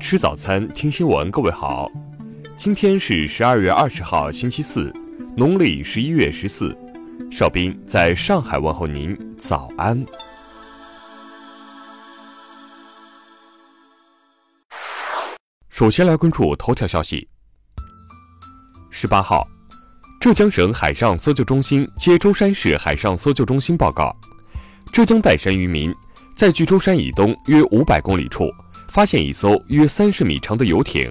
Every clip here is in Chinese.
吃早餐，听新闻。各位好，今天是十二月二十号，星期四，农历十一月十四。邵兵在上海问候您，早安。首先来关注头条消息。十八号，浙江省海上搜救中心接舟山市海上搜救中心报告，浙江岱山渔民在距舟山以东约五百公里处。发现一艘约三十米长的游艇，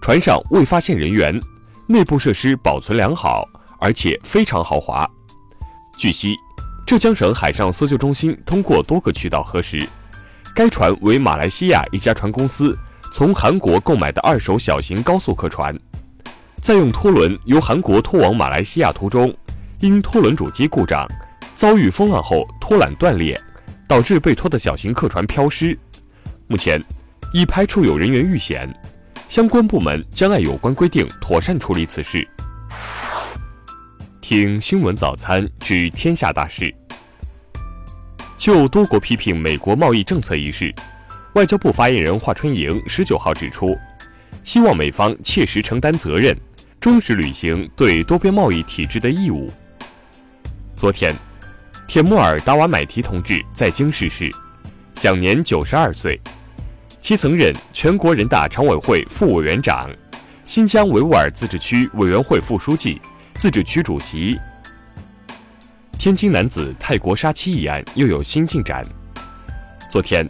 船上未发现人员，内部设施保存良好，而且非常豪华。据悉，浙江省海上搜救中心通过多个渠道核实，该船为马来西亚一家船公司从韩国购买的二手小型高速客船，在用拖轮由韩国拖往马来西亚途中，因拖轮主机故障，遭遇风浪后拖缆断裂，导致被拖的小型客船飘失。目前，已排除有人员遇险，相关部门将按有关规定妥善处理此事。听新闻早餐知天下大事。就多国批评美国贸易政策一事，外交部发言人华春莹十九号指出，希望美方切实承担责任，忠实履行对多边贸易体制的义务。昨天，铁木尔达瓦买提同志在京逝世。享年九十二岁，其曾任全国人大常委会副委员长、新疆维吾尔自治区委员会副书记、自治区主席。天津男子泰国杀妻一案又有新进展。昨天，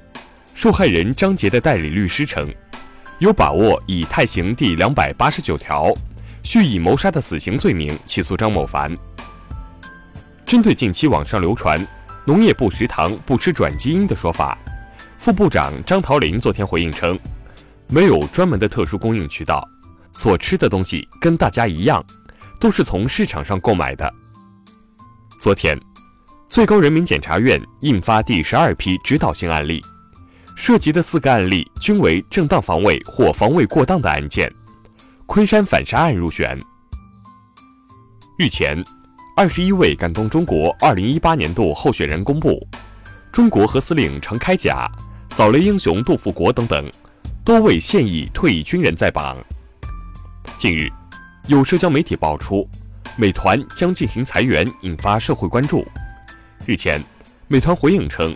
受害人张杰的代理律师称，有把握以泰刑第两百八十九条蓄意谋杀的死刑罪名起诉张某凡。针对近期网上流传。农业部食堂不吃转基因的说法，副部长张桃林昨天回应称，没有专门的特殊供应渠道，所吃的东西跟大家一样，都是从市场上购买的。昨天，最高人民检察院印发第十二批指导性案例，涉及的四个案例均为正当防卫或防卫过当的案件，昆山反杀案入选。日前。二十一位感动中国二零一八年度候选人公布，中国核司令常开甲、扫雷英雄杜富国等等多位现役退役军人在榜。近日，有社交媒体爆出，美团将进行裁员，引发社会关注。日前，美团回应称，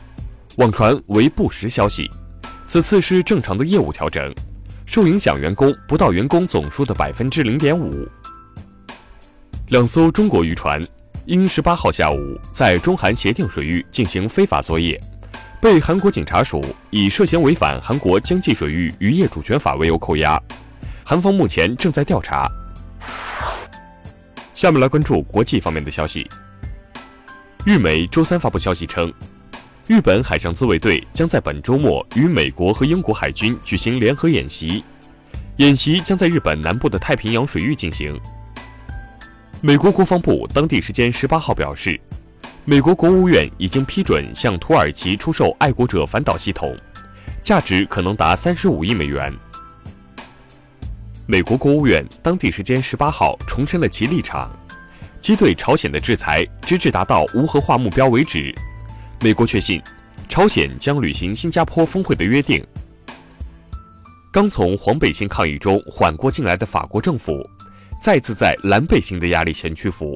网传为不实消息，此次是正常的业务调整，受影响员工不到员工总数的百分之零点五。两艘中国渔船因十八号下午在中韩协定水域进行非法作业，被韩国警察署以涉嫌违反韩国江济水域渔业主权法为由扣押，韩方目前正在调查。下面来关注国际方面的消息。日媒周三发布消息称，日本海上自卫队将在本周末与美国和英国海军举行联合演习，演习将在日本南部的太平洋水域进行。美国国防部当地时间十八号表示，美国国务院已经批准向土耳其出售爱国者反导系统，价值可能达三十五亿美元。美国国务院当地时间十八号重申了其立场，即对朝鲜的制裁直至达到无核化目标为止。美国确信，朝鲜将履行新加坡峰会的约定。刚从黄背心抗议中缓过劲来的法国政府。再次在蓝背心的压力前屈服，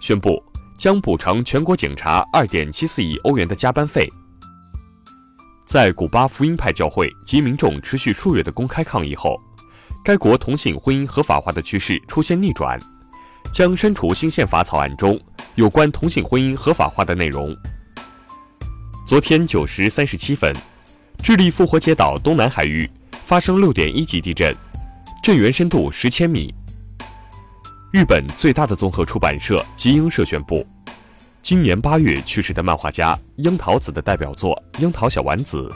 宣布将补偿全国警察二点七四亿欧元的加班费。在古巴福音派教会及民众持续数月的公开抗议后，该国同性婚姻合法化的趋势出现逆转，将删除新宪法草案中有关同性婚姻合法化的内容。昨天九时三十七分，智利复活节岛东南海域发生六点一级地震，震源深度十千米。日本最大的综合出版社集英社宣布，今年八月去世的漫画家樱桃子的代表作《樱桃小丸子》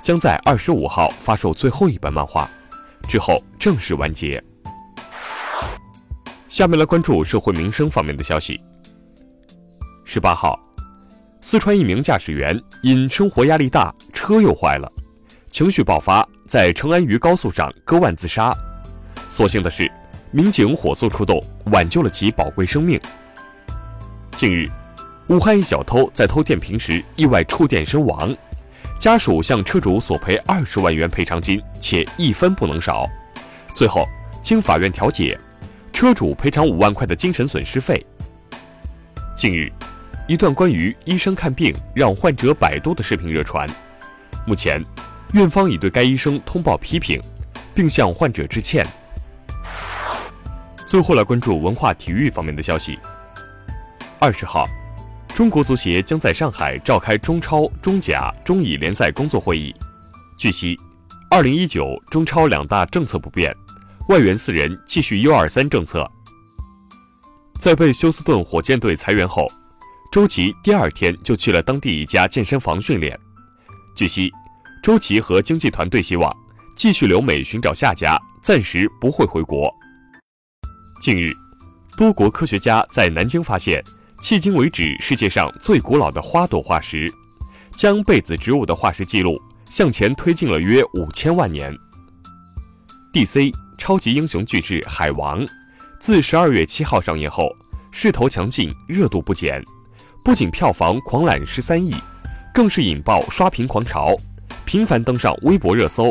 将在二十五号发售最后一本漫画，之后正式完结。下面来关注社会民生方面的消息。十八号，四川一名驾驶员因生活压力大，车又坏了，情绪爆发，在成安渝高速上割腕自杀。所幸的是。民警火速出动，挽救了其宝贵生命。近日，武汉一小偷在偷电瓶时意外触电身亡，家属向车主索赔二十万元赔偿金，且一分不能少。最后，经法院调解，车主赔偿五万块的精神损失费。近日，一段关于医生看病让患者百度的视频热传。目前，院方已对该医生通报批评，并向患者致歉。最后来关注文化体育方面的消息。二十号，中国足协将在上海召开中超、中甲、中乙联赛工作会议。据悉，二零一九中超两大政策不变，外援四人继续 U 二三政策。在被休斯顿火箭队裁员后，周琦第二天就去了当地一家健身房训练。据悉，周琦和经纪团队希望继续留美寻找下家，暂时不会回国。近日，多国科学家在南京发现迄今为止世界上最古老的花朵化石，将被子植物的化石记录向前推进了约五千万年。DC 超级英雄巨制《海王》自十二月七号上映后，势头强劲，热度不减，不仅票房狂揽十三亿。更是引爆刷屏狂潮，频繁登上微博热搜。